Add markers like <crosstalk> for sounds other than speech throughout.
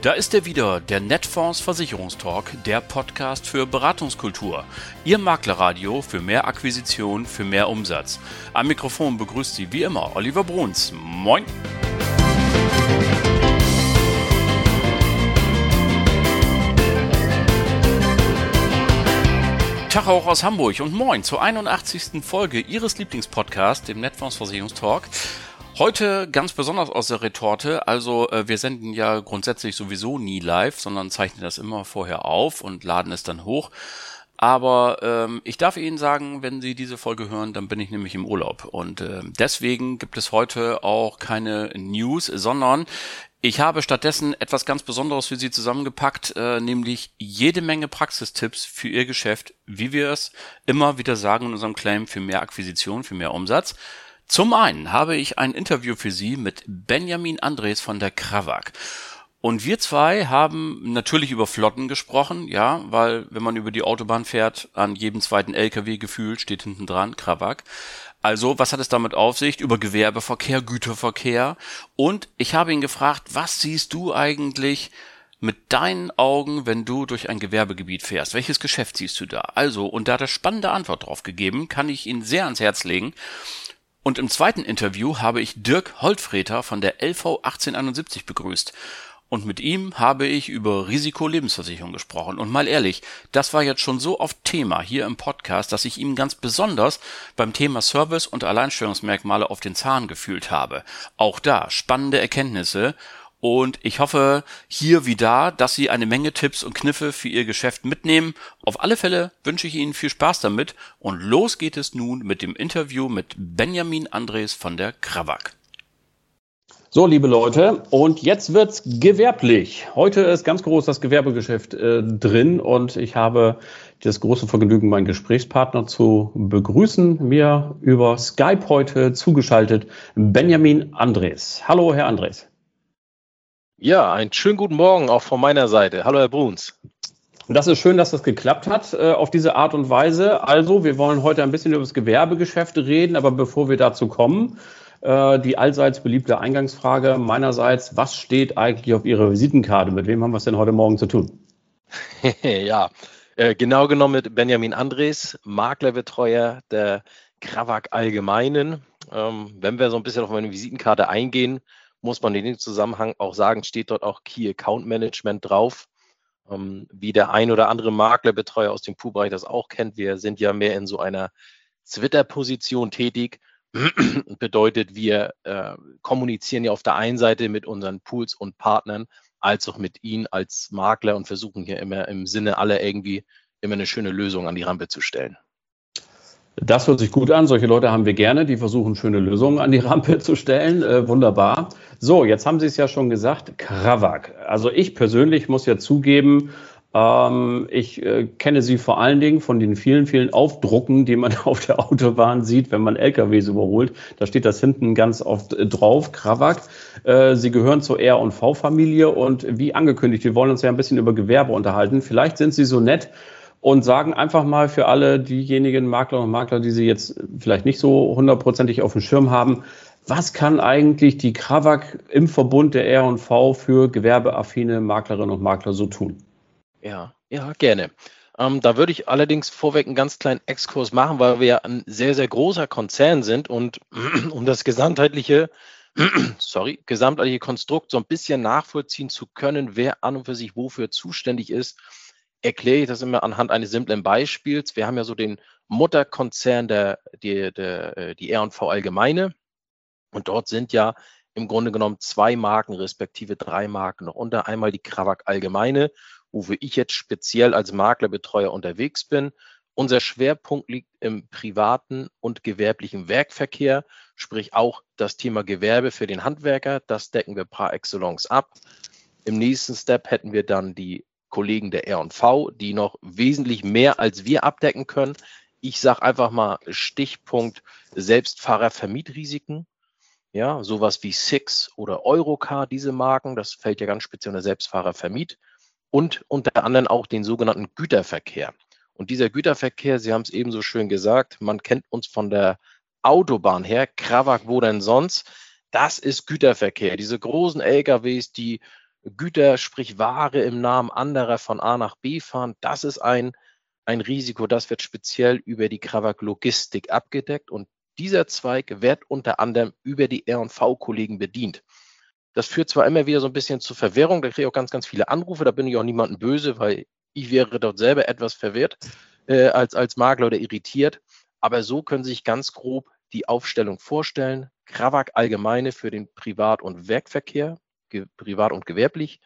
Und da ist er wieder, der Netfonds Versicherungstalk, der Podcast für Beratungskultur. Ihr Maklerradio für mehr Akquisition, für mehr Umsatz. Am Mikrofon begrüßt Sie wie immer Oliver Bruns. Moin! Tag auch aus Hamburg und moin zur 81. Folge Ihres Lieblingspodcasts, dem Netfonds Versicherungstalk. Heute ganz besonders aus der Retorte. Also äh, wir senden ja grundsätzlich sowieso nie live, sondern zeichnen das immer vorher auf und laden es dann hoch. Aber ähm, ich darf Ihnen sagen, wenn Sie diese Folge hören, dann bin ich nämlich im Urlaub. Und äh, deswegen gibt es heute auch keine News, sondern ich habe stattdessen etwas ganz Besonderes für Sie zusammengepackt, äh, nämlich jede Menge Praxistipps für Ihr Geschäft, wie wir es immer wieder sagen in unserem Claim für mehr Akquisition, für mehr Umsatz. Zum einen habe ich ein Interview für Sie mit Benjamin Andres von der Krawak. Und wir zwei haben natürlich über Flotten gesprochen, ja, weil wenn man über die Autobahn fährt, an jedem zweiten LKW gefühlt steht hinten dran Krawak. Also, was hat es damit auf sich? Über Gewerbeverkehr, Güterverkehr. Und ich habe ihn gefragt, was siehst du eigentlich mit deinen Augen, wenn du durch ein Gewerbegebiet fährst? Welches Geschäft siehst du da? Also, und da hat er spannende Antwort drauf gegeben, kann ich ihn sehr ans Herz legen. Und im zweiten Interview habe ich Dirk Holtfreter von der LV 1871 begrüßt. Und mit ihm habe ich über Risikolebensversicherung gesprochen. Und mal ehrlich, das war jetzt schon so oft Thema hier im Podcast, dass ich ihm ganz besonders beim Thema Service und Alleinstellungsmerkmale auf den Zahn gefühlt habe. Auch da spannende Erkenntnisse. Und ich hoffe hier wie da, dass Sie eine Menge Tipps und Kniffe für Ihr Geschäft mitnehmen. Auf alle Fälle wünsche ich Ihnen viel Spaß damit. Und los geht es nun mit dem Interview mit Benjamin Andres von der Krawak. So, liebe Leute, und jetzt wird's gewerblich. Heute ist ganz groß das Gewerbegeschäft äh, drin und ich habe das große Vergnügen, meinen Gesprächspartner zu begrüßen. Mir über Skype heute zugeschaltet Benjamin Andres. Hallo, Herr Andres. Ja, einen schönen guten Morgen auch von meiner Seite. Hallo, Herr Bruns. Das ist schön, dass das geklappt hat äh, auf diese Art und Weise. Also, wir wollen heute ein bisschen über das Gewerbegeschäft reden, aber bevor wir dazu kommen, äh, die allseits beliebte Eingangsfrage meinerseits, was steht eigentlich auf Ihrer Visitenkarte? Mit wem haben wir es denn heute Morgen zu tun? <laughs> ja, äh, genau genommen mit Benjamin Andres, Maklerbetreuer der Krawak Allgemeinen. Ähm, wenn wir so ein bisschen auf meine Visitenkarte eingehen, muss man in dem Zusammenhang auch sagen, steht dort auch Key Account Management drauf. Ähm, wie der ein oder andere Maklerbetreuer aus dem Poolbereich das auch kennt, wir sind ja mehr in so einer Twitter-Position tätig <clears throat> bedeutet, wir äh, kommunizieren ja auf der einen Seite mit unseren Pools und Partnern, als auch mit ihnen als Makler und versuchen hier immer im Sinne aller irgendwie immer eine schöne Lösung an die Rampe zu stellen. Das hört sich gut an. Solche Leute haben wir gerne, die versuchen, schöne Lösungen an die Rampe zu stellen. Äh, wunderbar. So, jetzt haben Sie es ja schon gesagt, Krawak. Also ich persönlich muss ja zugeben, ähm, ich äh, kenne sie vor allen Dingen von den vielen, vielen Aufdrucken, die man <laughs> auf der Autobahn sieht, wenn man LKWs überholt. Da steht das hinten ganz oft äh, drauf, Krawak. Äh, sie gehören zur R&V-Familie und wie angekündigt, wir wollen uns ja ein bisschen über Gewerbe unterhalten. Vielleicht sind Sie so nett und sagen einfach mal für alle diejenigen Makler und Makler, die Sie jetzt vielleicht nicht so hundertprozentig auf dem Schirm haben, was kann eigentlich die Krawak im Verbund der R&V für gewerbeaffine Maklerinnen und Makler so tun? Ja, ja, gerne. Ähm, da würde ich allerdings vorweg einen ganz kleinen Exkurs machen, weil wir ja ein sehr, sehr großer Konzern sind und <clears throat> um das gesamtheitliche, <clears throat> sorry, gesamtheitliche Konstrukt so ein bisschen nachvollziehen zu können, wer an und für sich wofür zuständig ist, erkläre ich das immer anhand eines simplen Beispiels. Wir haben ja so den Mutterkonzern der, die, der, äh, die R&V Allgemeine und dort sind ja im Grunde genommen zwei Marken respektive drei Marken noch unter. Einmal die Krawak Allgemeine wofür ich jetzt speziell als Maklerbetreuer unterwegs bin. Unser Schwerpunkt liegt im privaten und gewerblichen Werkverkehr, sprich auch das Thema Gewerbe für den Handwerker. Das decken wir par excellence ab. Im nächsten Step hätten wir dann die Kollegen der R&V, die noch wesentlich mehr als wir abdecken können. Ich sage einfach mal Stichpunkt Selbstfahrervermietrisiken. Ja, sowas wie Six oder Eurocar, diese Marken, das fällt ja ganz speziell unter Selbstfahrervermiet und unter anderem auch den sogenannten Güterverkehr. Und dieser Güterverkehr, Sie haben es eben so schön gesagt, man kennt uns von der Autobahn her, Krawak, wo denn sonst? Das ist Güterverkehr. Diese großen LKWs, die Güter, sprich Ware im Namen anderer von A nach B fahren. Das ist ein, ein Risiko, das wird speziell über die Krawak Logistik abgedeckt und dieser Zweig wird unter anderem über die R&V-Kollegen bedient. Das führt zwar immer wieder so ein bisschen zu Verwirrung, da kriege ich auch ganz, ganz viele Anrufe, da bin ich auch niemandem böse, weil ich wäre dort selber etwas verwirrt äh, als, als Makler oder irritiert. Aber so können Sie sich ganz grob die Aufstellung vorstellen. Krawak allgemeine für den Privat- und Werkverkehr, privat und gewerblich.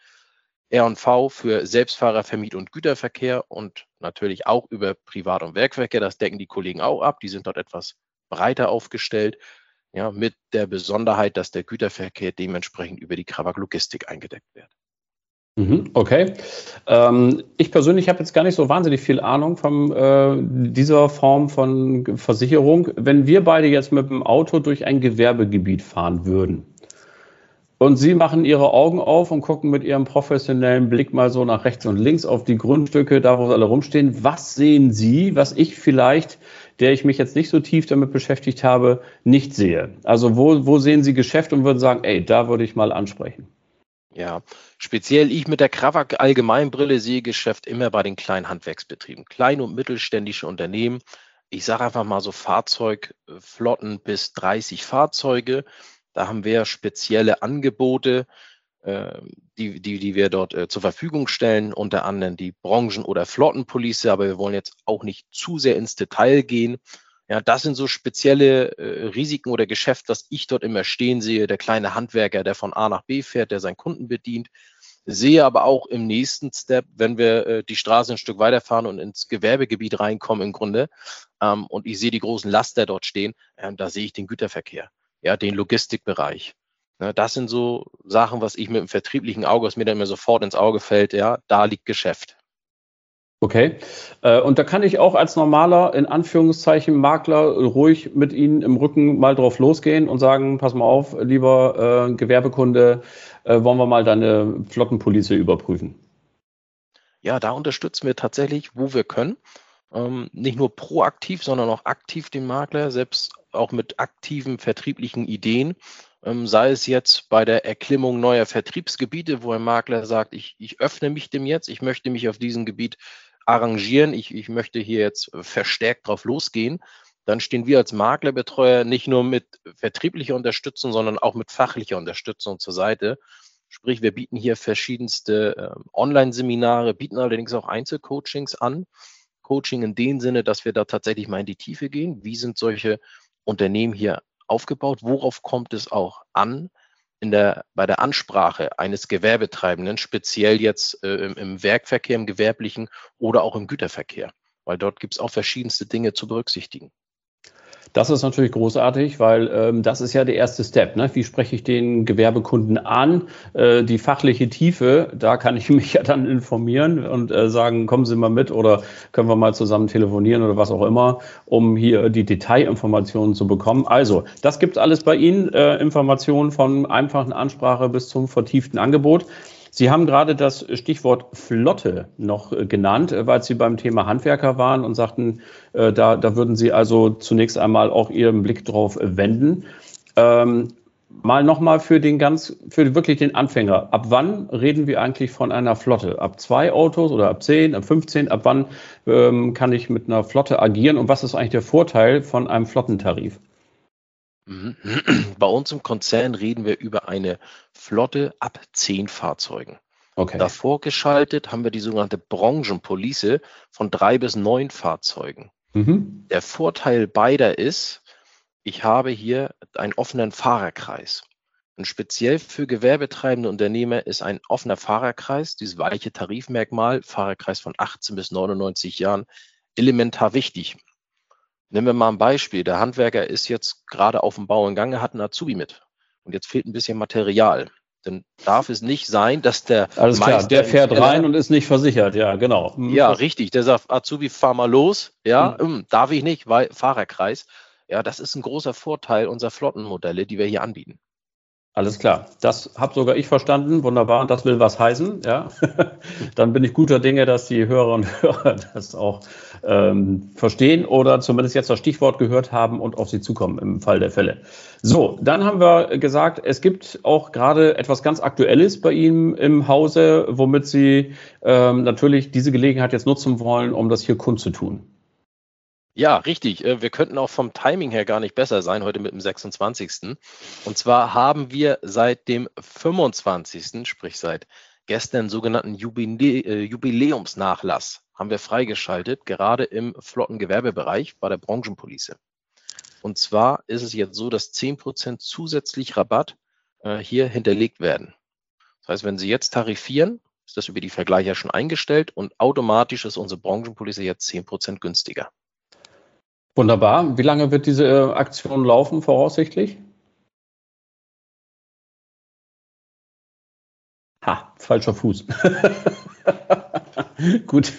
R&V für Selbstfahrer, Vermiet- und Güterverkehr und natürlich auch über Privat- und Werkverkehr. Das decken die Kollegen auch ab. Die sind dort etwas breiter aufgestellt. Ja, mit der Besonderheit, dass der Güterverkehr dementsprechend über die Krawak Logistik eingedeckt wird. Mhm, okay. Ähm, ich persönlich habe jetzt gar nicht so wahnsinnig viel Ahnung von äh, dieser Form von Versicherung. Wenn wir beide jetzt mit dem Auto durch ein Gewerbegebiet fahren würden und Sie machen Ihre Augen auf und gucken mit Ihrem professionellen Blick mal so nach rechts und links auf die Grundstücke, da wo sie alle rumstehen, was sehen Sie, was ich vielleicht, der ich mich jetzt nicht so tief damit beschäftigt habe, nicht sehe? Also wo, wo sehen Sie Geschäft und würden sagen, ey, da würde ich mal ansprechen? Ja, speziell ich mit der Krawak Allgemeinbrille sehe Geschäft immer bei den kleinen Handwerksbetrieben, kleine und mittelständische Unternehmen. Ich sage einfach mal so Fahrzeugflotten bis 30 Fahrzeuge. Da haben wir spezielle Angebote, äh, die, die, die wir dort äh, zur Verfügung stellen, unter anderem die Branchen- oder Flottenpolice, aber wir wollen jetzt auch nicht zu sehr ins Detail gehen. Ja, das sind so spezielle äh, Risiken oder Geschäft, was ich dort immer stehen sehe. Der kleine Handwerker, der von A nach B fährt, der seinen Kunden bedient. Sehe aber auch im nächsten Step, wenn wir äh, die Straße ein Stück weiterfahren und ins Gewerbegebiet reinkommen im Grunde, ähm, und ich sehe die großen Laster dort stehen, äh, da sehe ich den Güterverkehr, ja, den Logistikbereich. Ja, das sind so Sachen, was ich mit dem vertrieblichen Auge, was mir dann immer sofort ins Auge fällt, ja, da liegt Geschäft. Okay. Äh, und da kann ich auch als normaler, in Anführungszeichen, Makler ruhig mit Ihnen im Rücken mal drauf losgehen und sagen, pass mal auf, lieber äh, Gewerbekunde, äh, wollen wir mal deine Flottenpolice überprüfen? Ja, da unterstützen wir tatsächlich, wo wir können. Ähm, nicht nur proaktiv, sondern auch aktiv den Makler, selbst auch mit aktiven vertrieblichen Ideen. Ähm, sei es jetzt bei der Erklimmung neuer Vertriebsgebiete, wo ein Makler sagt, ich, ich öffne mich dem jetzt, ich möchte mich auf diesem Gebiet arrangieren, ich, ich möchte hier jetzt verstärkt drauf losgehen, dann stehen wir als Maklerbetreuer nicht nur mit vertrieblicher Unterstützung, sondern auch mit fachlicher Unterstützung zur Seite. Sprich, wir bieten hier verschiedenste äh, Online-Seminare, bieten allerdings auch Einzelcoachings an. Coaching in dem Sinne, dass wir da tatsächlich mal in die Tiefe gehen. Wie sind solche Unternehmen hier aufgebaut? Worauf kommt es auch an? in der, bei der Ansprache eines Gewerbetreibenden, speziell jetzt äh, im, im Werkverkehr, im gewerblichen oder auch im Güterverkehr, weil dort gibt es auch verschiedenste Dinge zu berücksichtigen. Das ist natürlich großartig, weil ähm, das ist ja der erste Step. Ne? Wie spreche ich den Gewerbekunden an? Äh, die fachliche Tiefe, da kann ich <laughs> mich ja dann informieren und äh, sagen, kommen Sie mal mit oder können wir mal zusammen telefonieren oder was auch immer, um hier die Detailinformationen zu bekommen. Also, das gibt alles bei Ihnen, äh, Informationen von einfachen Ansprache bis zum vertieften Angebot. Sie haben gerade das Stichwort Flotte noch äh, genannt, äh, weil Sie beim Thema Handwerker waren und sagten, äh, da, da würden Sie also zunächst einmal auch Ihren Blick drauf wenden. Ähm, mal nochmal für den ganz, für wirklich den Anfänger. Ab wann reden wir eigentlich von einer Flotte? Ab zwei Autos oder ab zehn, ab 15? Ab wann ähm, kann ich mit einer Flotte agieren? Und was ist eigentlich der Vorteil von einem Flottentarif? Mhm. <clears throat> Bei uns im Konzern reden wir über eine Flotte ab zehn Fahrzeugen. Okay. Davor geschaltet haben wir die sogenannte Branchenpolice von drei bis neun Fahrzeugen. Mhm. Der Vorteil beider ist, ich habe hier einen offenen Fahrerkreis. Und speziell für gewerbetreibende Unternehmer ist ein offener Fahrerkreis, dieses weiche Tarifmerkmal, Fahrerkreis von 18 bis 99 Jahren, elementar wichtig. Nehmen wir mal ein Beispiel. Der Handwerker ist jetzt gerade auf dem Bau in Gang, hat einen Azubi mit. Und jetzt fehlt ein bisschen Material. Dann darf es nicht sein, dass der Alles klar, der fährt rein und ist nicht versichert, ja, genau. Mhm. Ja, richtig. Der sagt, Azubi, fahr mal los. Ja, mhm. Hm, darf ich nicht, weil Fahrerkreis. Ja, das ist ein großer Vorteil unserer Flottenmodelle, die wir hier anbieten. Alles klar. Das habe sogar ich verstanden. Wunderbar. Und das will was heißen. Ja. <laughs> Dann bin ich guter Dinge, dass die Hörer und Hörer <laughs> das auch ähm, verstehen oder zumindest jetzt das Stichwort gehört haben und auf sie zukommen im Fall der Fälle. So, dann haben wir gesagt, es gibt auch gerade etwas ganz Aktuelles bei Ihnen im Hause, womit Sie ähm, natürlich diese Gelegenheit jetzt nutzen wollen, um das hier kundzutun. Ja, richtig. Äh, wir könnten auch vom Timing her gar nicht besser sein, heute mit dem 26. Und zwar haben wir seit dem 25., sprich seit gestern sogenannten äh, Jubiläumsnachlass, haben wir freigeschaltet, gerade im Flottengewerbebereich bei der Branchenpolice. Und zwar ist es jetzt so, dass 10% zusätzlich Rabatt äh, hier hinterlegt werden. Das heißt, wenn Sie jetzt tarifieren, ist das über die Vergleicher schon eingestellt und automatisch ist unsere Branchenpolice jetzt 10% günstiger. Wunderbar. Wie lange wird diese äh, Aktion laufen, voraussichtlich? Ha, falscher Fuß. <laughs> gut.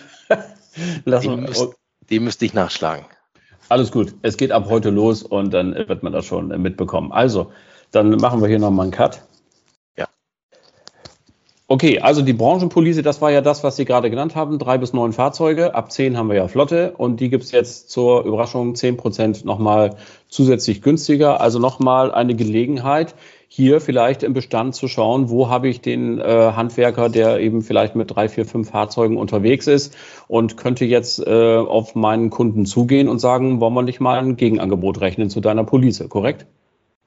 Lass den, müsst, den müsste ich nachschlagen. Alles gut. Es geht ab heute los und dann wird man das schon mitbekommen. Also, dann machen wir hier nochmal einen Cut. Okay, also die Branchenpolice, das war ja das, was Sie gerade genannt haben, drei bis neun Fahrzeuge. Ab zehn haben wir ja Flotte und die gibt's jetzt zur Überraschung zehn Prozent nochmal zusätzlich günstiger. Also nochmal eine Gelegenheit, hier vielleicht im Bestand zu schauen, wo habe ich den äh, Handwerker, der eben vielleicht mit drei, vier, fünf Fahrzeugen unterwegs ist und könnte jetzt äh, auf meinen Kunden zugehen und sagen, wollen wir nicht mal ein Gegenangebot rechnen zu deiner Police, korrekt?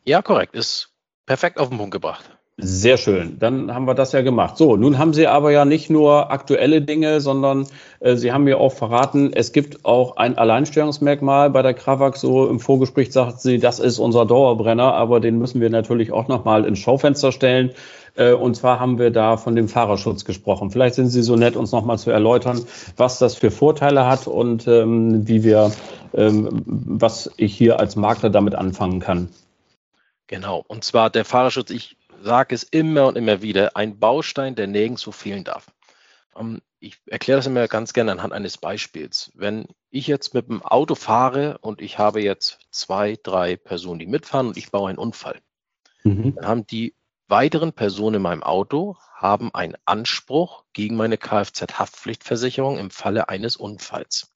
Ja, korrekt. Ist perfekt auf den Punkt gebracht. Sehr schön. Dann haben wir das ja gemacht. So, nun haben Sie aber ja nicht nur aktuelle Dinge, sondern äh, Sie haben mir auch verraten, es gibt auch ein Alleinstellungsmerkmal bei der Kravak. So im Vorgespräch sagt sie, das ist unser Dauerbrenner, aber den müssen wir natürlich auch nochmal ins Schaufenster stellen. Äh, und zwar haben wir da von dem Fahrerschutz gesprochen. Vielleicht sind Sie so nett, uns nochmal zu erläutern, was das für Vorteile hat und ähm, wie wir, ähm, was ich hier als Makler damit anfangen kann. Genau. Und zwar der Fahrerschutz. Ich sage es immer und immer wieder, ein Baustein, der nirgendwo fehlen darf. Ähm, ich erkläre das immer ganz gerne anhand eines Beispiels. Wenn ich jetzt mit dem Auto fahre und ich habe jetzt zwei, drei Personen, die mitfahren und ich baue einen Unfall, mhm. dann haben die weiteren Personen in meinem Auto haben einen Anspruch gegen meine Kfz-Haftpflichtversicherung im Falle eines Unfalls.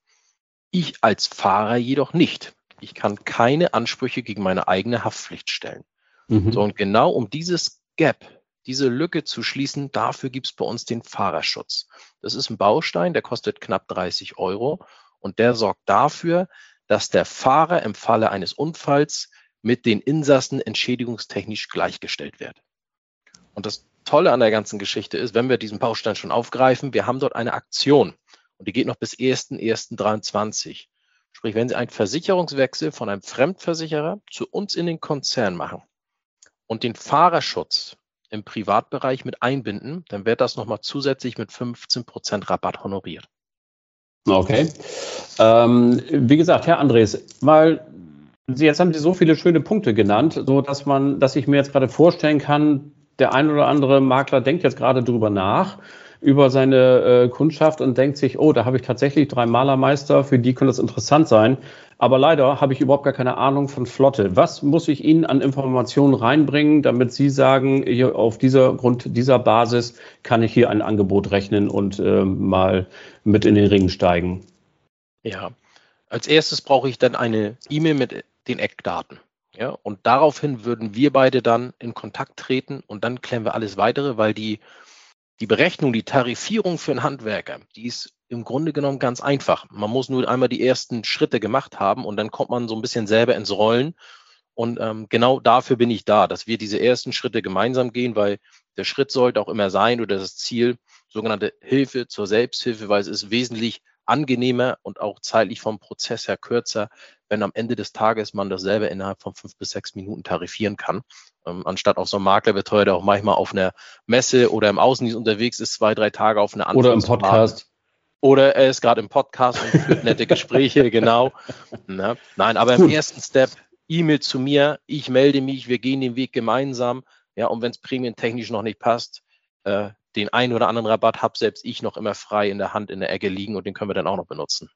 Ich als Fahrer jedoch nicht. Ich kann keine Ansprüche gegen meine eigene Haftpflicht stellen. Mhm. So, und genau um dieses Gap, diese Lücke zu schließen, dafür gibt es bei uns den Fahrerschutz. Das ist ein Baustein, der kostet knapp 30 Euro und der sorgt dafür, dass der Fahrer im Falle eines Unfalls mit den Insassen entschädigungstechnisch gleichgestellt wird. Und das Tolle an der ganzen Geschichte ist, wenn wir diesen Baustein schon aufgreifen, wir haben dort eine Aktion und die geht noch bis 1.1.23. Sprich, wenn Sie einen Versicherungswechsel von einem Fremdversicherer zu uns in den Konzern machen, und den Fahrerschutz im Privatbereich mit einbinden, dann wird das nochmal zusätzlich mit 15 Prozent Rabatt honoriert. Okay. Ähm, wie gesagt, Herr Andres, Sie, jetzt haben Sie so viele schöne Punkte genannt, so dass man, dass ich mir jetzt gerade vorstellen kann, der ein oder andere Makler denkt jetzt gerade drüber nach, über seine äh, Kundschaft und denkt sich, oh, da habe ich tatsächlich drei Malermeister, für die könnte das interessant sein. Aber leider habe ich überhaupt gar keine Ahnung von Flotte. Was muss ich Ihnen an Informationen reinbringen, damit Sie sagen, hier auf dieser Grund dieser Basis kann ich hier ein Angebot rechnen und äh, mal mit in den Ring steigen? Ja, als erstes brauche ich dann eine E-Mail mit den Eckdaten. Ja, und daraufhin würden wir beide dann in Kontakt treten und dann klären wir alles weitere, weil die die Berechnung, die Tarifierung für einen Handwerker, die ist im Grunde genommen ganz einfach. Man muss nur einmal die ersten Schritte gemacht haben und dann kommt man so ein bisschen selber ins Rollen. Und ähm, genau dafür bin ich da, dass wir diese ersten Schritte gemeinsam gehen, weil der Schritt sollte auch immer sein oder das Ziel, sogenannte Hilfe zur Selbsthilfe, weil es ist wesentlich angenehmer und auch zeitlich vom Prozess her kürzer, wenn am Ende des Tages man das selber innerhalb von fünf bis sechs Minuten tarifieren kann. Ähm, anstatt auf so einem Makler betreut, der auch manchmal auf einer Messe oder im Außendienst unterwegs ist, zwei, drei Tage auf einer Oder im Podcast. Oder er ist gerade im Podcast und führt nette Gespräche, <laughs> genau. Na, nein, aber im ersten Step E-Mail zu mir, ich melde mich, wir gehen den Weg gemeinsam. Ja, und wenn es prämientechnisch noch nicht passt, äh, den einen oder anderen Rabatt habe selbst ich noch immer frei in der Hand in der Ecke liegen und den können wir dann auch noch benutzen.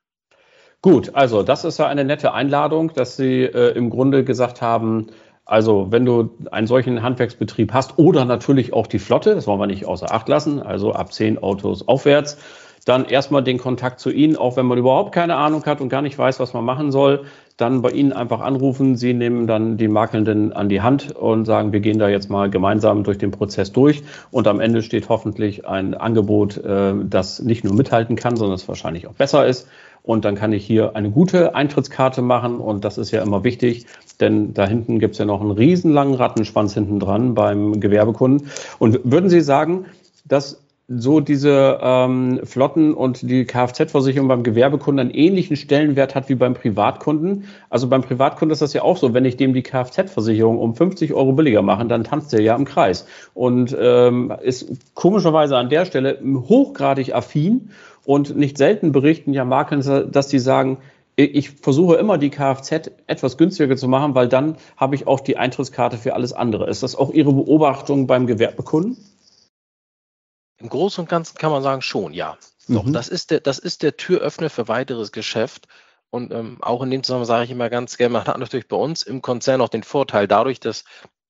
Gut, also das ist ja eine nette Einladung, dass Sie äh, im Grunde gesagt haben, Also wenn du einen solchen Handwerksbetrieb hast oder natürlich auch die Flotte, das wollen wir nicht außer Acht lassen, also ab zehn Autos aufwärts, dann erstmal den Kontakt zu Ihnen, auch wenn man überhaupt keine Ahnung hat und gar nicht weiß, was man machen soll, dann bei Ihnen einfach anrufen. Sie nehmen dann die Makelnden an die Hand und sagen, wir gehen da jetzt mal gemeinsam durch den Prozess durch. Und am Ende steht hoffentlich ein Angebot, äh, das nicht nur mithalten kann, sondern es wahrscheinlich auch besser ist. Und dann kann ich hier eine gute Eintrittskarte machen. Und das ist ja immer wichtig, denn da hinten gibt es ja noch einen riesenlangen Rattenschwanz hinten dran beim Gewerbekunden. Und würden Sie sagen, dass so diese ähm, Flotten und die Kfz-Versicherung beim Gewerbekunden einen ähnlichen Stellenwert hat wie beim Privatkunden. Also beim Privatkunden ist das ja auch so, wenn ich dem die Kfz-Versicherung um 50 Euro billiger mache, dann tanzt der ja im Kreis und ähm, ist komischerweise an der Stelle hochgradig affin und nicht selten berichten ja Marken, dass die sagen, ich versuche immer die Kfz etwas günstiger zu machen, weil dann habe ich auch die Eintrittskarte für alles andere. Ist das auch Ihre Beobachtung beim Gewerbekunden? Im Großen und Ganzen kann man sagen, schon, ja. Doch, mhm. das, ist der, das ist der Türöffner für weiteres Geschäft. Und ähm, auch in dem Zusammenhang sage ich immer ganz gerne, man hat natürlich bei uns im Konzern auch den Vorteil, dadurch, dass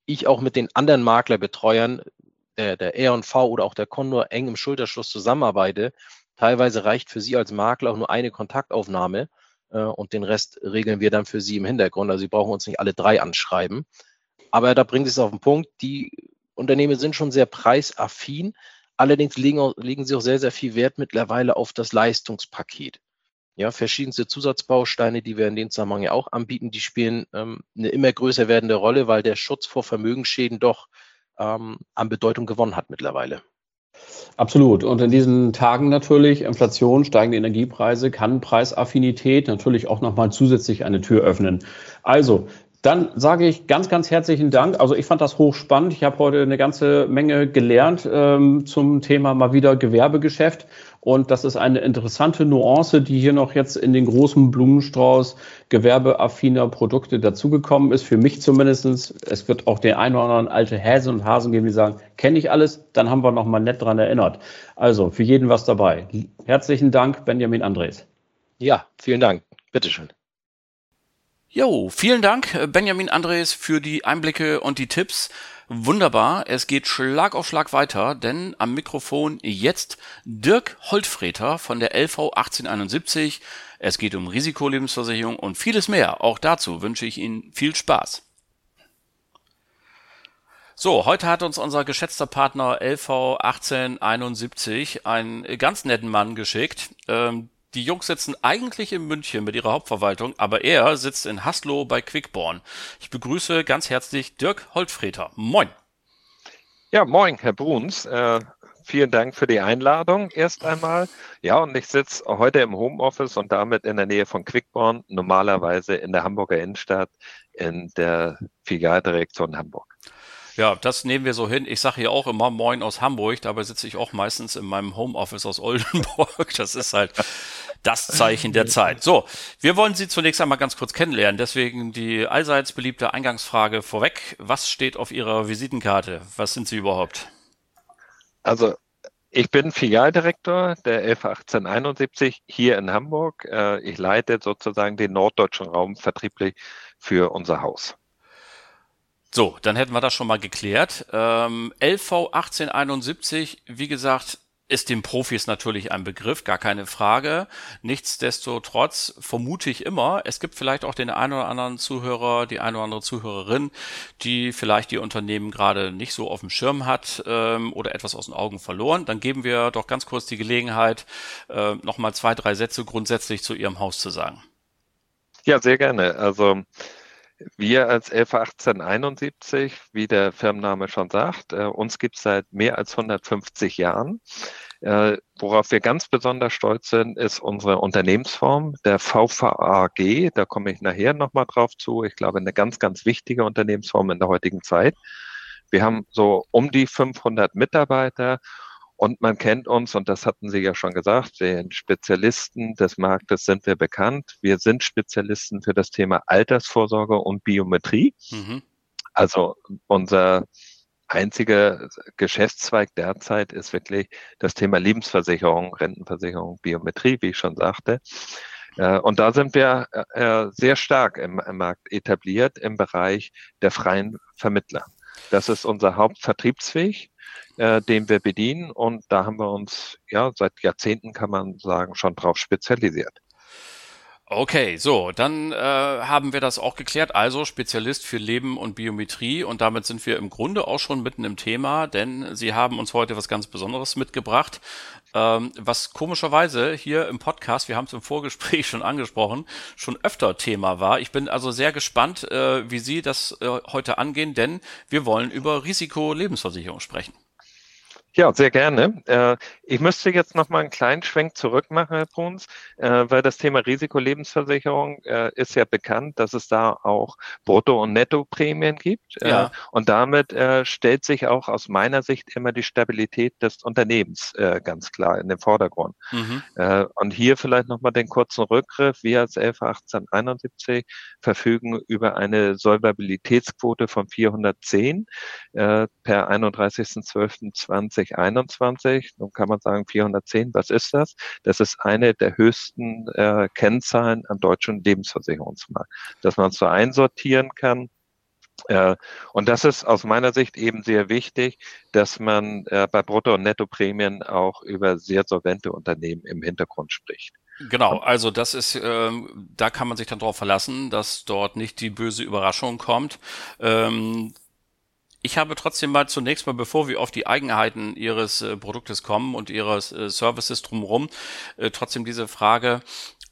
ich auch mit den anderen Maklerbetreuern, der, der R&V oder auch der Condor eng im Schulterschluss zusammenarbeite. Teilweise reicht für Sie als Makler auch nur eine Kontaktaufnahme äh, und den Rest regeln wir dann für Sie im Hintergrund. Also Sie brauchen uns nicht alle drei anschreiben. Aber da bringt es auf den Punkt, die Unternehmen sind schon sehr preisaffin. Allerdings legen, legen sie auch sehr, sehr viel Wert mittlerweile auf das Leistungspaket. Ja, verschiedenste Zusatzbausteine, die wir in dem Zusammenhang ja auch anbieten, die spielen ähm, eine immer größer werdende Rolle, weil der Schutz vor Vermögensschäden doch ähm, an Bedeutung gewonnen hat mittlerweile. Absolut. Und in diesen Tagen natürlich, Inflation, steigende Energiepreise, kann Preisaffinität natürlich auch nochmal zusätzlich eine Tür öffnen. Also, dann sage ich ganz, ganz herzlichen Dank. Also ich fand das hochspannend. Ich habe heute eine ganze Menge gelernt ähm, zum Thema mal wieder Gewerbegeschäft. Und das ist eine interessante Nuance, die hier noch jetzt in den großen Blumenstrauß gewerbeaffiner Produkte dazugekommen ist. Für mich zumindestens. Es wird auch den einen oder anderen alte Häse und Hasen geben, die sagen, kenne ich alles. Dann haben wir noch mal nett dran erinnert. Also für jeden was dabei. Herzlichen Dank, Benjamin Andres. Ja, vielen Dank. Bitteschön. Jo, vielen Dank, äh, Benjamin Andres, für die Einblicke und die Tipps. Wunderbar, es geht Schlag auf Schlag weiter, denn am Mikrofon jetzt Dirk Holtfreter von der LV 1871. Es geht um Risikolebensversicherung und vieles mehr. Auch dazu wünsche ich Ihnen viel Spaß. So, heute hat uns unser geschätzter Partner LV 1871 einen ganz netten Mann geschickt. Ähm, die Jungs sitzen eigentlich in München mit ihrer Hauptverwaltung, aber er sitzt in Haslo bei Quickborn. Ich begrüße ganz herzlich Dirk Holtfreter. Moin. Ja, moin, Herr Bruns. Äh, vielen Dank für die Einladung erst einmal. Ja, und ich sitze heute im Homeoffice und damit in der Nähe von Quickborn, normalerweise in der Hamburger Innenstadt in der Filialdirektion Hamburg. Ja, das nehmen wir so hin. Ich sage hier auch immer Moin aus Hamburg, dabei sitze ich auch meistens in meinem Homeoffice aus Oldenburg. Das ist halt das Zeichen der Zeit. So, wir wollen Sie zunächst einmal ganz kurz kennenlernen. Deswegen die allseits beliebte Eingangsfrage vorweg. Was steht auf Ihrer Visitenkarte? Was sind Sie überhaupt? Also, ich bin Filialdirektor der 111871 hier in Hamburg. Äh, ich leite sozusagen den norddeutschen Raum vertrieblich für unser Haus. So, dann hätten wir das schon mal geklärt. Ähm, LV 1871, wie gesagt, ist den Profis natürlich ein Begriff, gar keine Frage. Nichtsdestotrotz vermute ich immer, es gibt vielleicht auch den einen oder anderen Zuhörer, die eine oder andere Zuhörerin, die vielleicht die Unternehmen gerade nicht so auf dem Schirm hat ähm, oder etwas aus den Augen verloren. Dann geben wir doch ganz kurz die Gelegenheit, äh, nochmal zwei, drei Sätze grundsätzlich zu Ihrem Haus zu sagen. Ja, sehr gerne. Also wir als LV 1871, wie der Firmenname schon sagt, äh, uns gibt es seit mehr als 150 Jahren. Äh, worauf wir ganz besonders stolz sind, ist unsere Unternehmensform, der VVAG. Da komme ich nachher nochmal drauf zu. Ich glaube, eine ganz, ganz wichtige Unternehmensform in der heutigen Zeit. Wir haben so um die 500 Mitarbeiter und man kennt uns, und das hatten Sie ja schon gesagt, den Spezialisten des Marktes sind wir bekannt. Wir sind Spezialisten für das Thema Altersvorsorge und Biometrie. Mhm. Also unser einziger Geschäftszweig derzeit ist wirklich das Thema Lebensversicherung, Rentenversicherung, Biometrie, wie ich schon sagte. Äh, und da sind wir äh, sehr stark im Markt etabliert im Bereich der freien Vermittler. Das ist unser Hauptvertriebsweg, äh, den wir bedienen. Und da haben wir uns ja seit Jahrzehnten, kann man sagen, schon drauf spezialisiert. Okay, so, dann äh, haben wir das auch geklärt. Also Spezialist für Leben und Biometrie und damit sind wir im Grunde auch schon mitten im Thema, denn Sie haben uns heute was ganz Besonderes mitgebracht, ähm, was komischerweise hier im Podcast, wir haben es im Vorgespräch <laughs> schon angesprochen, schon öfter Thema war. Ich bin also sehr gespannt, äh, wie Sie das äh, heute angehen, denn wir wollen über Risikolebensversicherung sprechen. Ja, sehr gerne. Äh, ich müsste jetzt noch mal einen kleinen Schwenk zurück machen, Herr Bruns, äh, weil das Thema Risikolebensversicherung äh, ist ja bekannt, dass es da auch Brutto- und Nettoprämien gibt. Ja. Und damit stellt sich auch aus meiner Sicht immer die Stabilität des Unternehmens ganz klar in den Vordergrund. Mhm. Und hier vielleicht noch mal den kurzen Rückgriff. Wir als 111871 verfügen über eine Solvabilitätsquote von 410 per 31.12.20 2021. Nun kann man sagen 410, was ist das? Das ist eine der höchsten äh, Kennzahlen am deutschen Lebensversicherungsmarkt, dass man so einsortieren kann. Äh, und das ist aus meiner Sicht eben sehr wichtig, dass man äh, bei Brutto- und Nettoprämien auch über sehr solvente Unternehmen im Hintergrund spricht. Genau, also das ist, ähm, da kann man sich dann darauf verlassen, dass dort nicht die böse Überraschung kommt. Ähm, ich habe trotzdem mal zunächst mal, bevor wir auf die Eigenheiten Ihres äh, Produktes kommen und Ihres äh, Services drumherum, äh, trotzdem diese Frage,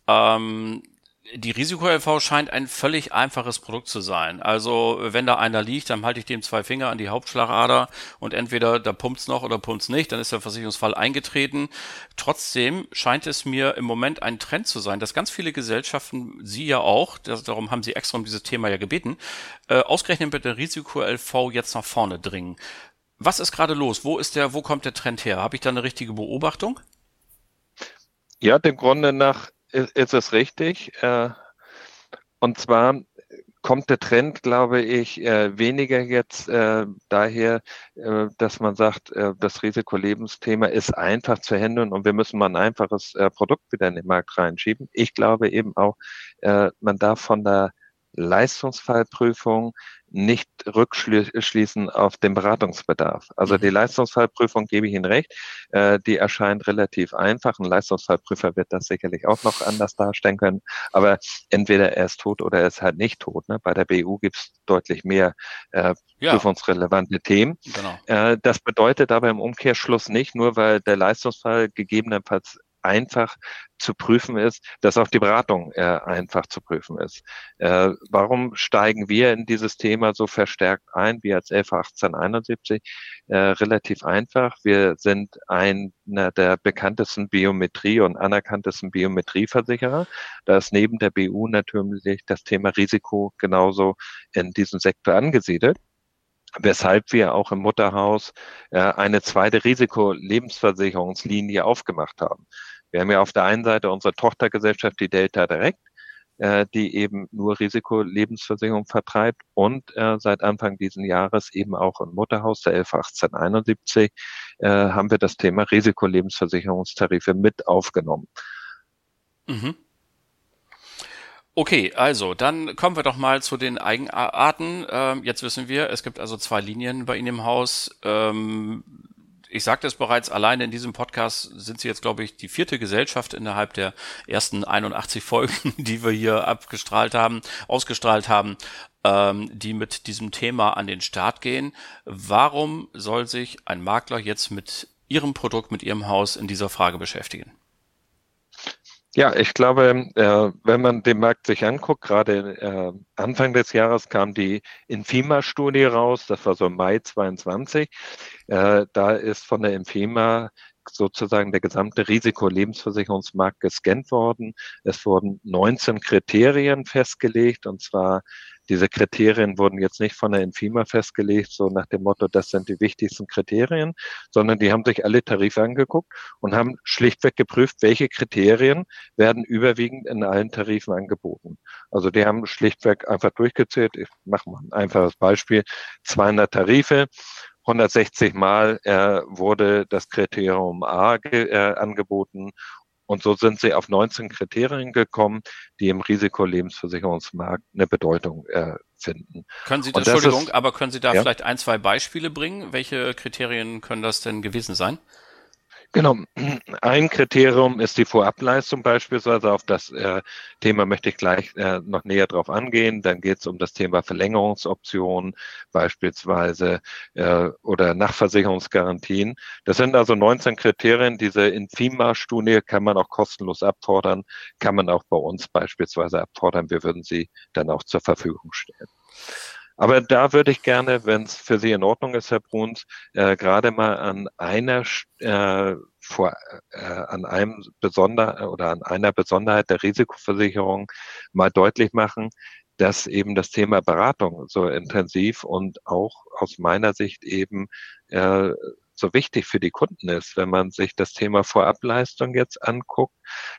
ähm, die Risiko-LV scheint ein völlig einfaches Produkt zu sein. Also wenn da einer liegt, dann halte ich dem zwei Finger an die Hauptschlagader und entweder da pumpt's noch oder pumpt's nicht, dann ist der Versicherungsfall eingetreten. Trotzdem scheint es mir im Moment ein Trend zu sein, dass ganz viele Gesellschaften, Sie ja auch, darum haben Sie extra um dieses Thema ja gebeten, äh, ausgerechnet mit der Risiko-LV jetzt nach vorne dringen. Was ist gerade los? Wo ist der, wo kommt der Trend her? Habe ich da eine richtige Beobachtung? Ja, dem Grunde nach ist, es richtig. Äh, und zwar kommt der Trend, glaube ich, äh, weniger jetzt äh, daher, dass man sagt, das Risikolebensthema ist einfach zu handeln und wir müssen mal ein einfaches Produkt wieder in den Markt reinschieben. Ich glaube eben auch, man darf von der Leistungsfallprüfung nicht rückschließen auf den Beratungsbedarf. Also die mhm. Leistungsfallprüfung gebe ich Ihnen recht, äh, die erscheint relativ einfach. Ein Leistungsfallprüfer wird das sicherlich auch noch anders darstellen können, aber entweder er ist tot oder er ist halt nicht tot. Ne? Bei der BU gibt es deutlich mehr äh, ja. prüfungsrelevante Themen. Genau. Äh, das bedeutet aber im Umkehrschluss nicht, nur weil der Leistungsfall gegebenenfalls einfach zu prüfen ist, dass auch die Beratung äh, einfach zu prüfen ist. Äh, warum steigen wir in dieses Thema so verstärkt ein, wie als 11 1871? Äh, relativ einfach. Wir sind einer der bekanntesten Biometrie- und anerkanntesten Biometrieversicherer. Da ist neben der BU natürlich das Thema Risiko genauso in diesem Sektor angesiedelt weshalb wir auch im Mutterhaus äh, eine zweite Risikolebensversicherungslinie aufgemacht haben. Wir haben ja auf der einen Seite unsere Tochtergesellschaft, die Delta Direct, äh, die eben nur Risikolebensversicherung vertreibt und äh, seit Anfang diesen Jahres eben auch im Mutterhaus der 111871 äh, haben wir das Thema Risikolebensversicherungstarife mit aufgenommen. Mhm. Okay, also dann kommen wir doch mal zu den Eigenarten. Ähm, jetzt wissen wir, es gibt also zwei Linien bei Ihnen im Haus. Ähm, ich sagte es bereits, alleine in diesem Podcast sind Sie jetzt, glaube ich, die vierte Gesellschaft innerhalb der ersten 81 Folgen, <laughs> die wir hier abgestrahlt haben, ausgestrahlt haben, ähm, die mit diesem Thema an den Start gehen. Warum soll sich ein Makler jetzt mit Ihrem Produkt, mit Ihrem Haus in dieser Frage beschäftigen? Ja, ich glaube, äh, wenn man den Markt sich anguckt, gerade äh, Anfang des Jahres kam die Infima-Studie raus, das war so Mai 22. Äh, da ist von der Infima sozusagen der gesamte Risikolebensversicherungsmarkt gescannt worden. Es wurden 19 Kriterien festgelegt, und zwar diese Kriterien wurden jetzt nicht von der Infima festgelegt, so nach dem Motto, das sind die wichtigsten Kriterien, sondern die haben sich alle Tarife angeguckt und haben schlichtweg geprüft, welche Kriterien werden überwiegend in allen Tarifen angeboten. Also die haben schlichtweg einfach durchgezählt. Ich mache mal ein einfaches Beispiel. 200 Tarife 160 Mal äh, wurde das Kriterium A äh, angeboten und so sind sie auf 19 Kriterien gekommen, die im Risikolebensversicherungsmarkt eine Bedeutung äh, finden. Können Sie, das, Entschuldigung, ist, aber können Sie da ja? vielleicht ein, zwei Beispiele bringen? Welche Kriterien können das denn gewesen sein? Genau. <clears throat> Ein Kriterium ist die Vorableistung beispielsweise. Auf das äh, Thema möchte ich gleich äh, noch näher drauf angehen. Dann geht es um das Thema Verlängerungsoptionen beispielsweise äh, oder Nachversicherungsgarantien. Das sind also 19 Kriterien. Diese Infima-Studie kann man auch kostenlos abfordern, kann man auch bei uns beispielsweise abfordern. Wir würden sie dann auch zur Verfügung stellen. Aber da würde ich gerne, wenn es für Sie in Ordnung ist, Herr Bruns, äh, gerade mal an einer äh, vor, äh, an einem besonder oder an einer Besonderheit der Risikoversicherung mal deutlich machen, dass eben das Thema Beratung so intensiv und auch aus meiner Sicht eben äh, so wichtig für die Kunden ist. Wenn man sich das Thema Vorableistung jetzt anguckt,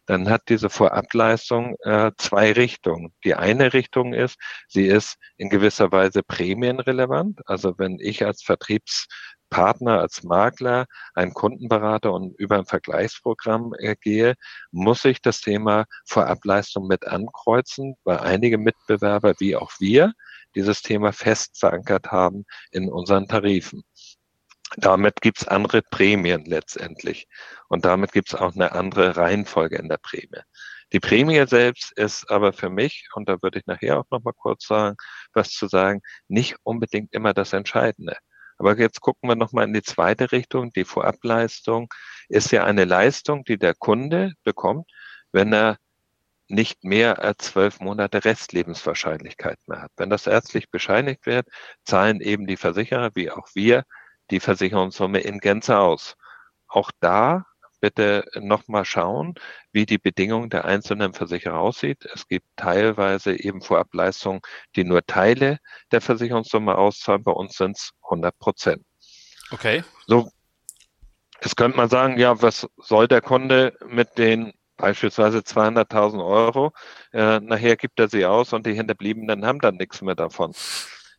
dann hat diese Vorableistung äh, zwei Richtungen. Die eine Richtung ist, sie ist in gewisser Weise prämienrelevant. Also wenn ich als Vertriebspartner, als Makler, einen Kundenberater und über ein Vergleichsprogramm äh, gehe, muss ich das Thema Vorableistung mit ankreuzen, weil einige Mitbewerber wie auch wir dieses Thema fest verankert haben in unseren Tarifen. Damit gibt's andere Prämien letztendlich. Und damit gibt's auch eine andere Reihenfolge in der Prämie. Die Prämie selbst ist aber für mich, und da würde ich nachher auch nochmal kurz sagen, was zu sagen, nicht unbedingt immer das Entscheidende. Aber jetzt gucken wir nochmal in die zweite Richtung. Die Vorableistung ist ja eine Leistung, die der Kunde bekommt, wenn er nicht mehr als zwölf Monate Restlebenswahrscheinlichkeit mehr hat. Wenn das ärztlich bescheinigt wird, zahlen eben die Versicherer wie auch wir die Versicherungssumme in Gänze aus. Auch da bitte nochmal schauen, wie die Bedingung der einzelnen Versicherer aussieht. Es gibt teilweise eben Vorableistungen, die nur Teile der Versicherungssumme auszahlen. Bei uns sind es 100 Prozent. Okay. So, jetzt könnte man sagen, ja, was soll der Kunde mit den beispielsweise 200.000 Euro? Äh, nachher gibt er sie aus und die Hinterbliebenen haben dann nichts mehr davon.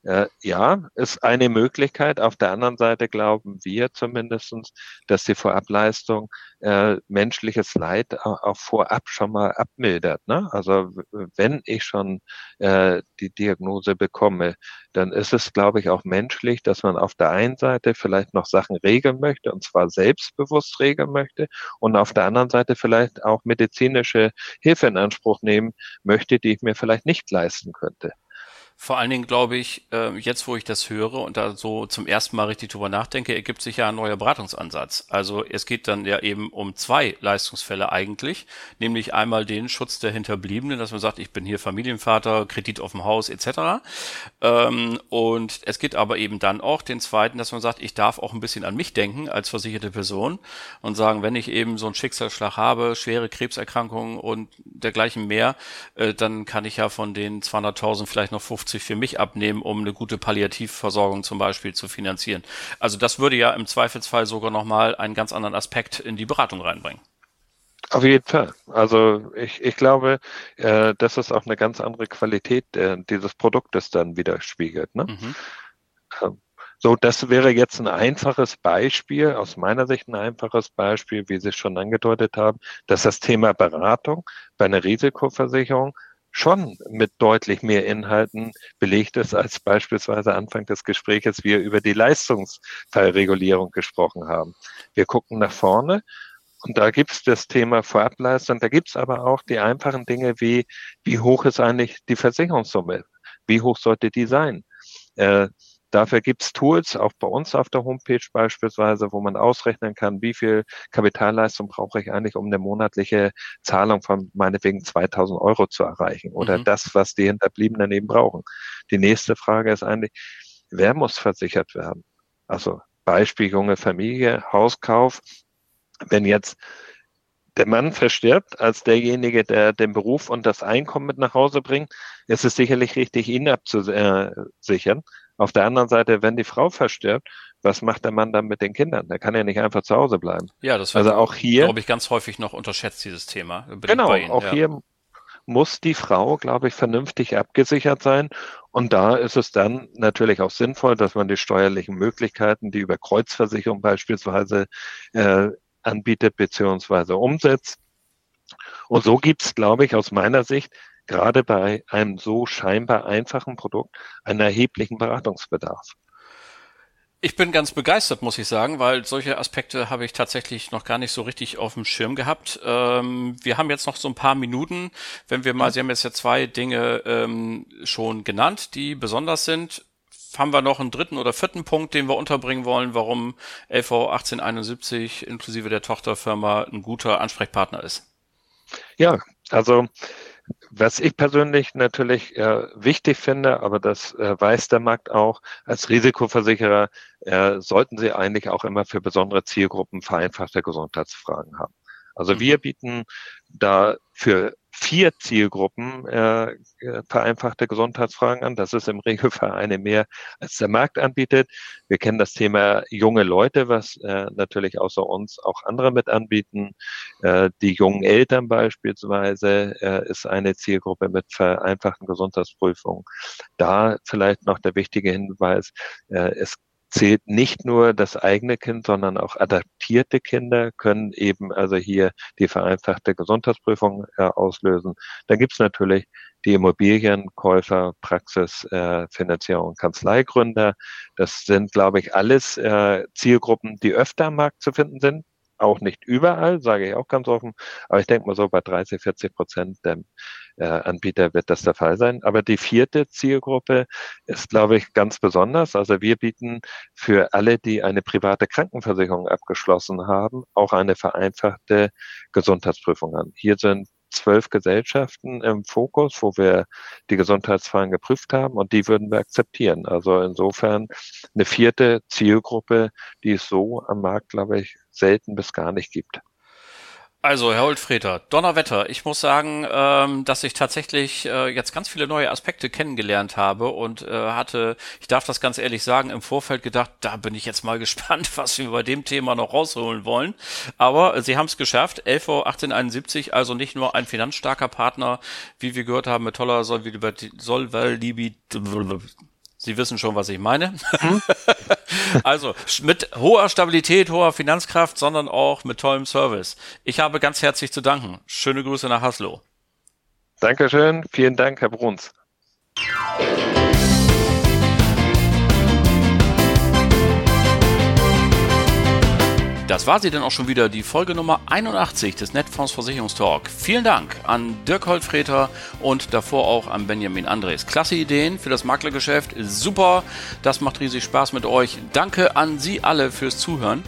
Äh, ja, ist eine Möglichkeit. Auf der anderen Seite glauben wir zumindestens, dass die Vorableistung äh, menschliches Leid auch vorab schon mal abmildert. Ne? Also wenn ich schon äh, die Diagnose bekomme, dann ist es, glaube ich, auch menschlich, dass man auf der einen Seite vielleicht noch Sachen regeln möchte und zwar selbstbewusst regeln möchte und auf der anderen Seite vielleicht auch medizinische Hilfe in Anspruch nehmen möchte, die ich mir vielleicht nicht leisten könnte. Vor allen Dingen glaube ich, äh, jetzt wo ich das höre und da so zum ersten Mal richtig drüber nachdenke, ergibt sich ja ein neuer Beratungsansatz. Also es geht dann ja eben um zwei Leistungsfälle eigentlich, nämlich einmal den Schutz der Hinterbliebenen, dass man sagt, ich bin hier Familienvater, Kredit auf dem Haus etc. Ähm, und es geht aber eben dann auch den zweiten, dass man sagt, ich darf auch ein bisschen an mich denken als versicherte Person und sagen, wenn ich eben so einen Schicksalsschlag habe, schwere Krebserkrankungen und dergleichen mehr, äh, dann kann ich ja von den 200.000 vielleicht noch 50 50 für mich abnehmen, um eine gute Palliativversorgung zum Beispiel zu finanzieren. Also das würde ja im Zweifelsfall sogar nochmal einen ganz anderen Aspekt in die Beratung reinbringen. Auf jeden Fall. Also ich, ich glaube, äh, dass es auch eine ganz andere Qualität äh, dieses Produktes dann widerspiegelt. Ne? Mhm. Ähm, so, das wäre jetzt ein einfaches Beispiel, aus meiner Sicht ein einfaches Beispiel, wie Sie es schon angedeutet haben, dass das Thema Beratung bei einer Risikoversicherung schon mit deutlich mehr Inhalten belegt ist, als beispielsweise Anfang des Gesprächs wir über die Leistungsfallregulierung gesprochen haben. Wir gucken nach vorne und da gibt es das Thema Vorableistung, da gibt es aber auch die einfachen Dinge wie, wie hoch ist eigentlich die Versicherungssumme? Wie hoch sollte die sein? Äh, Dafür gibt's Tools, auch bei uns auf der Homepage beispielsweise, wo man ausrechnen kann, wie viel Kapitalleistung brauche ich eigentlich, um eine monatliche Zahlung von meinetwegen 2000 Euro zu erreichen oder mhm. das, was die Hinterbliebenen eben brauchen. Die nächste Frage ist eigentlich, wer muss versichert werden? Also Beispiel junge Familie, Hauskauf. Wenn jetzt der Mann verstirbt als derjenige, der den Beruf und das Einkommen mit nach Hause bringt, ist es sicherlich richtig, ihn abzusichern. Auf der anderen Seite, wenn die Frau verstirbt, was macht der Mann dann mit den Kindern? Der kann ja nicht einfach zu Hause bleiben. Ja, das wird, also auch hier, glaube ich, ganz häufig noch unterschätzt, dieses Thema. Genau, auch ja. hier muss die Frau, glaube ich, vernünftig abgesichert sein. Und da ist es dann natürlich auch sinnvoll, dass man die steuerlichen Möglichkeiten, die über Kreuzversicherung beispielsweise äh, anbietet beziehungsweise umsetzt. Und so gibt es, glaube ich, aus meiner Sicht gerade bei einem so scheinbar einfachen Produkt einen erheblichen Beratungsbedarf. Ich bin ganz begeistert, muss ich sagen, weil solche Aspekte habe ich tatsächlich noch gar nicht so richtig auf dem Schirm gehabt. Ähm, wir haben jetzt noch so ein paar Minuten. Wenn wir mal, Sie haben jetzt ja zwei Dinge ähm, schon genannt, die besonders sind. Haben wir noch einen dritten oder vierten Punkt, den wir unterbringen wollen, warum LV 1871 inklusive der Tochterfirma ein guter Ansprechpartner ist? Ja, also was ich persönlich natürlich äh, wichtig finde, aber das äh, weiß der Markt auch, als Risikoversicherer äh, sollten Sie eigentlich auch immer für besondere Zielgruppen vereinfachte Gesundheitsfragen haben. Also mhm. wir bieten da für vier Zielgruppen äh, äh, vereinfachte Gesundheitsfragen an. Das ist im <laughs> Regelfall eine mehr, als der Markt anbietet. Wir kennen das Thema junge Leute, was äh, natürlich außer uns auch andere mit anbieten. Äh, die jungen Eltern beispielsweise äh, ist eine Zielgruppe mit vereinfachten Gesundheitsprüfungen. Da vielleicht noch der wichtige Hinweis, äh, es zählt nicht nur das eigene Kind, sondern auch adaptierte Kinder können eben also hier die vereinfachte Gesundheitsprüfung äh, auslösen. Dann gibt's natürlich die Immobilienkäufer, Praxis, äh, Finanzierung, Kanzleigründer. Das sind, glaube ich, alles äh, Zielgruppen, die öfter am Markt zu finden sind auch nicht überall, sage ich auch ganz offen, aber ich denke mal so bei 30, 40 Prozent der äh, Anbieter wird das der Fall sein. Aber die vierte Zielgruppe ist, glaube ich, ganz besonders. Also wir bieten für alle, die eine private Krankenversicherung abgeschlossen haben, auch eine vereinfachte Gesundheitsprüfung an. Hier sind zwölf Gesellschaften im Fokus, wo wir die Gesundheitsfragen geprüft haben und die würden wir akzeptieren. Also insofern eine vierte Zielgruppe, die es so am Markt, glaube ich, selten bis gar nicht gibt. Also, Herr Holtfreter, Donnerwetter. Ich muss sagen, ähm, dass ich tatsächlich äh, jetzt ganz viele neue Aspekte kennengelernt habe und äh, hatte, ich darf das ganz ehrlich sagen, im Vorfeld gedacht, da bin ich jetzt mal <laughs> gespannt, was wir bei dem Thema noch rausholen wollen. Aber äh, Sie haben es geschafft. LV 1871, also nicht nur ein finanzstarker Partner, wie wir gehört haben, mit toller Solvalibit Sie wissen schon, was ich meine. Hm? <laughs> also mit hoher Stabilität, hoher Finanzkraft, sondern auch mit tollem Service. Ich habe ganz herzlich zu danken. Schöne Grüße nach Haslo. Dankeschön. Vielen Dank, Herr Bruns. Das war sie dann auch schon wieder, die Folge Nummer 81 des Netfonds Versicherungstalk. Vielen Dank an Dirk Holtfreter und davor auch an Benjamin Andres. Klasse Ideen für das Maklergeschäft, super, das macht riesig Spaß mit euch. Danke an Sie alle fürs Zuhören.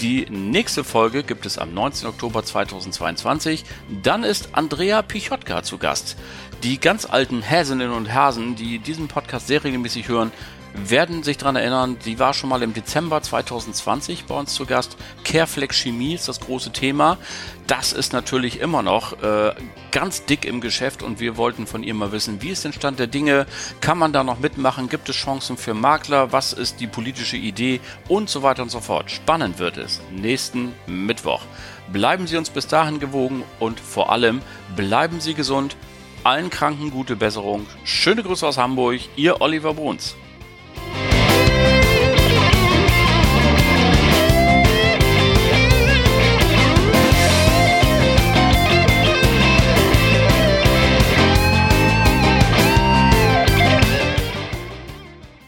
Die nächste Folge gibt es am 19. Oktober 2022. Dann ist Andrea Pichotka zu Gast. Die ganz alten Häsinnen und Hasen, die diesen Podcast sehr regelmäßig hören, werden sich daran erinnern, die war schon mal im Dezember 2020 bei uns zu Gast. Careflex Chemie ist das große Thema. Das ist natürlich immer noch äh, ganz dick im Geschäft und wir wollten von ihr mal wissen, wie ist denn Stand der Dinge? Kann man da noch mitmachen? Gibt es Chancen für Makler? Was ist die politische Idee? Und so weiter und so fort. Spannend wird es nächsten Mittwoch. Bleiben Sie uns bis dahin gewogen und vor allem bleiben Sie gesund. Allen Kranken gute Besserung. Schöne Grüße aus Hamburg, Ihr Oliver Bruns. Bye.